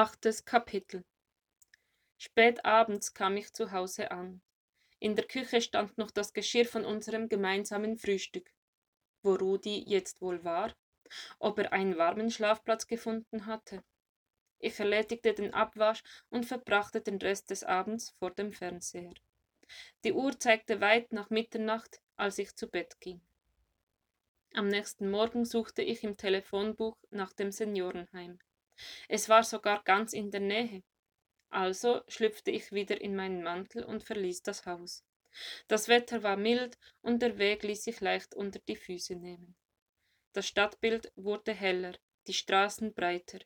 Achtes Kapitel Spät abends kam ich zu Hause an. In der Küche stand noch das Geschirr von unserem gemeinsamen Frühstück. Wo Rudi jetzt wohl war? Ob er einen warmen Schlafplatz gefunden hatte? Ich erledigte den Abwasch und verbrachte den Rest des Abends vor dem Fernseher. Die Uhr zeigte weit nach Mitternacht, als ich zu Bett ging. Am nächsten Morgen suchte ich im Telefonbuch nach dem Seniorenheim. Es war sogar ganz in der Nähe. Also schlüpfte ich wieder in meinen Mantel und verließ das Haus. Das Wetter war mild und der Weg ließ sich leicht unter die Füße nehmen. Das Stadtbild wurde heller, die Straßen breiter.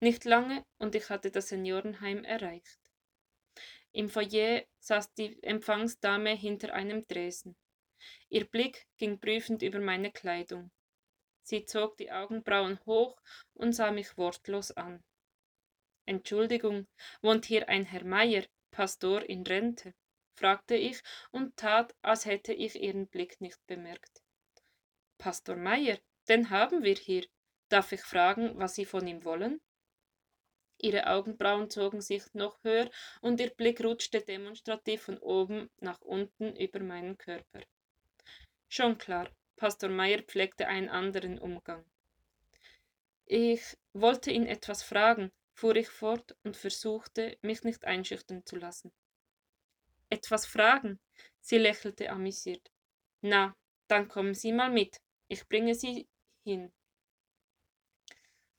Nicht lange und ich hatte das Seniorenheim erreicht. Im Foyer saß die Empfangsdame hinter einem Dresen. Ihr Blick ging prüfend über meine Kleidung. Sie zog die Augenbrauen hoch und sah mich wortlos an. Entschuldigung, wohnt hier ein Herr Meier, Pastor in Rente? fragte ich und tat, als hätte ich ihren Blick nicht bemerkt. Pastor Meier, den haben wir hier. Darf ich fragen, was Sie von ihm wollen? Ihre Augenbrauen zogen sich noch höher und ihr Blick rutschte demonstrativ von oben nach unten über meinen Körper. Schon klar, Pastor Meier pflegte einen anderen Umgang. Ich wollte ihn etwas fragen, fuhr ich fort und versuchte, mich nicht einschüchtern zu lassen. Etwas fragen? Sie lächelte amüsiert. Na, dann kommen Sie mal mit. Ich bringe Sie hin.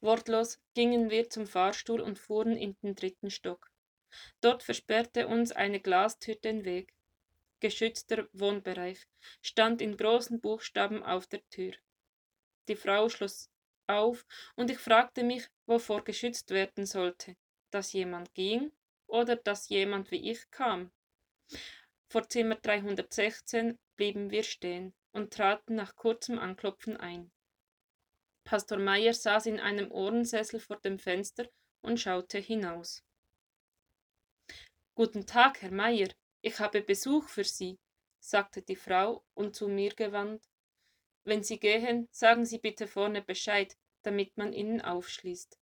Wortlos gingen wir zum Fahrstuhl und fuhren in den dritten Stock. Dort versperrte uns eine Glastür den Weg geschützter Wohnbereich, stand in großen Buchstaben auf der Tür. Die Frau schloss auf, und ich fragte mich, wovor geschützt werden sollte, dass jemand ging oder dass jemand wie ich kam. Vor Zimmer 316 blieben wir stehen und traten nach kurzem Anklopfen ein. Pastor Meier saß in einem Ohrensessel vor dem Fenster und schaute hinaus. Guten Tag, Herr Meier, ich habe Besuch für Sie, sagte die Frau und zu mir gewandt. Wenn Sie gehen, sagen Sie bitte vorne Bescheid, damit man Ihnen aufschließt.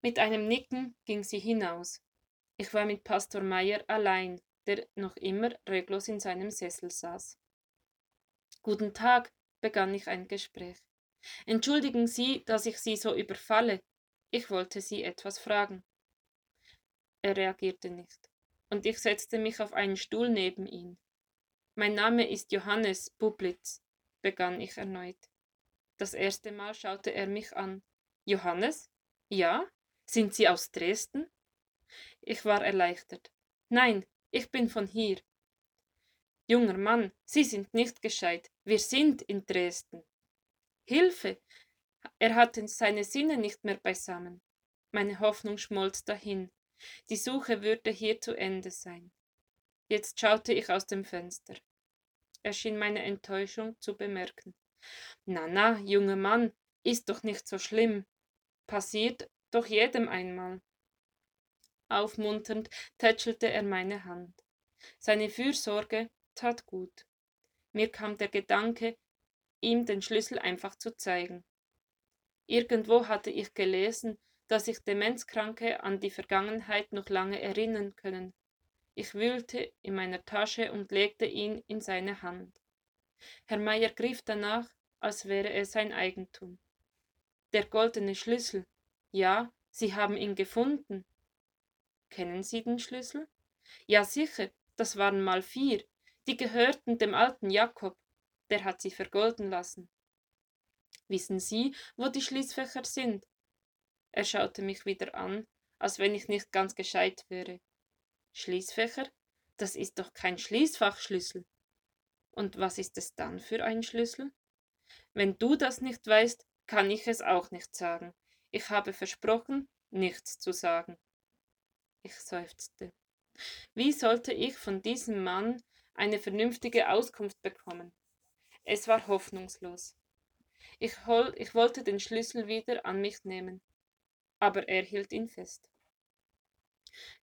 Mit einem Nicken ging sie hinaus. Ich war mit Pastor Meier allein, der noch immer reglos in seinem Sessel saß. Guten Tag, begann ich ein Gespräch. Entschuldigen Sie, dass ich Sie so überfalle. Ich wollte Sie etwas fragen. Er reagierte nicht und ich setzte mich auf einen Stuhl neben ihn. Mein Name ist Johannes Bublitz, begann ich erneut. Das erste Mal schaute er mich an. Johannes? Ja? Sind Sie aus Dresden? Ich war erleichtert. Nein, ich bin von hier. Junger Mann, Sie sind nicht gescheit. Wir sind in Dresden. Hilfe! Er hatte seine Sinne nicht mehr beisammen. Meine Hoffnung schmolz dahin. Die Suche würde hier zu Ende sein. Jetzt schaute ich aus dem Fenster. Er schien meine Enttäuschung zu bemerken. Na, na, junger Mann, ist doch nicht so schlimm. Passiert doch jedem einmal. Aufmunternd tätschelte er meine Hand. Seine Fürsorge tat gut. Mir kam der Gedanke, ihm den Schlüssel einfach zu zeigen. Irgendwo hatte ich gelesen, dass sich Demenzkranke an die Vergangenheit noch lange erinnern können. Ich wühlte in meiner Tasche und legte ihn in seine Hand. Herr Meier griff danach, als wäre er sein Eigentum. Der goldene Schlüssel. Ja, Sie haben ihn gefunden. Kennen Sie den Schlüssel? Ja, sicher, das waren mal vier. Die gehörten dem alten Jakob. Der hat sie vergolden lassen. Wissen Sie, wo die Schließfächer sind? Er schaute mich wieder an, als wenn ich nicht ganz gescheit wäre. Schließfächer? Das ist doch kein Schließfachschlüssel. Und was ist es dann für ein Schlüssel? Wenn du das nicht weißt, kann ich es auch nicht sagen. Ich habe versprochen, nichts zu sagen. Ich seufzte. Wie sollte ich von diesem Mann eine vernünftige Auskunft bekommen? Es war hoffnungslos. Ich, hol, ich wollte den Schlüssel wieder an mich nehmen aber er hielt ihn fest.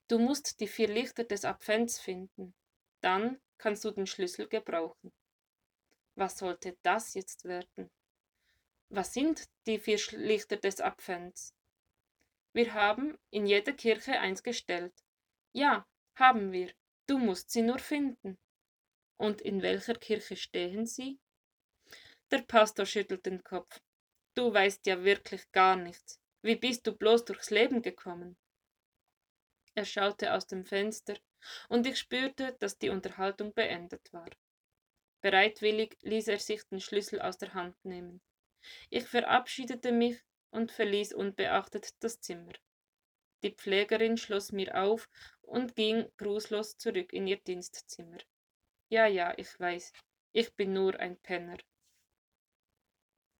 Du musst die vier Lichter des Advents finden, dann kannst du den Schlüssel gebrauchen. Was sollte das jetzt werden? Was sind die vier Lichter des Advents? Wir haben in jeder Kirche eins gestellt. Ja, haben wir. Du musst sie nur finden. Und in welcher Kirche stehen sie? Der Pastor schüttelt den Kopf. Du weißt ja wirklich gar nichts. Wie bist du bloß durchs Leben gekommen? Er schaute aus dem Fenster, und ich spürte, dass die Unterhaltung beendet war. Bereitwillig ließ er sich den Schlüssel aus der Hand nehmen. Ich verabschiedete mich und verließ unbeachtet das Zimmer. Die Pflegerin schloss mir auf und ging grußlos zurück in ihr Dienstzimmer. Ja, ja, ich weiß, ich bin nur ein Penner.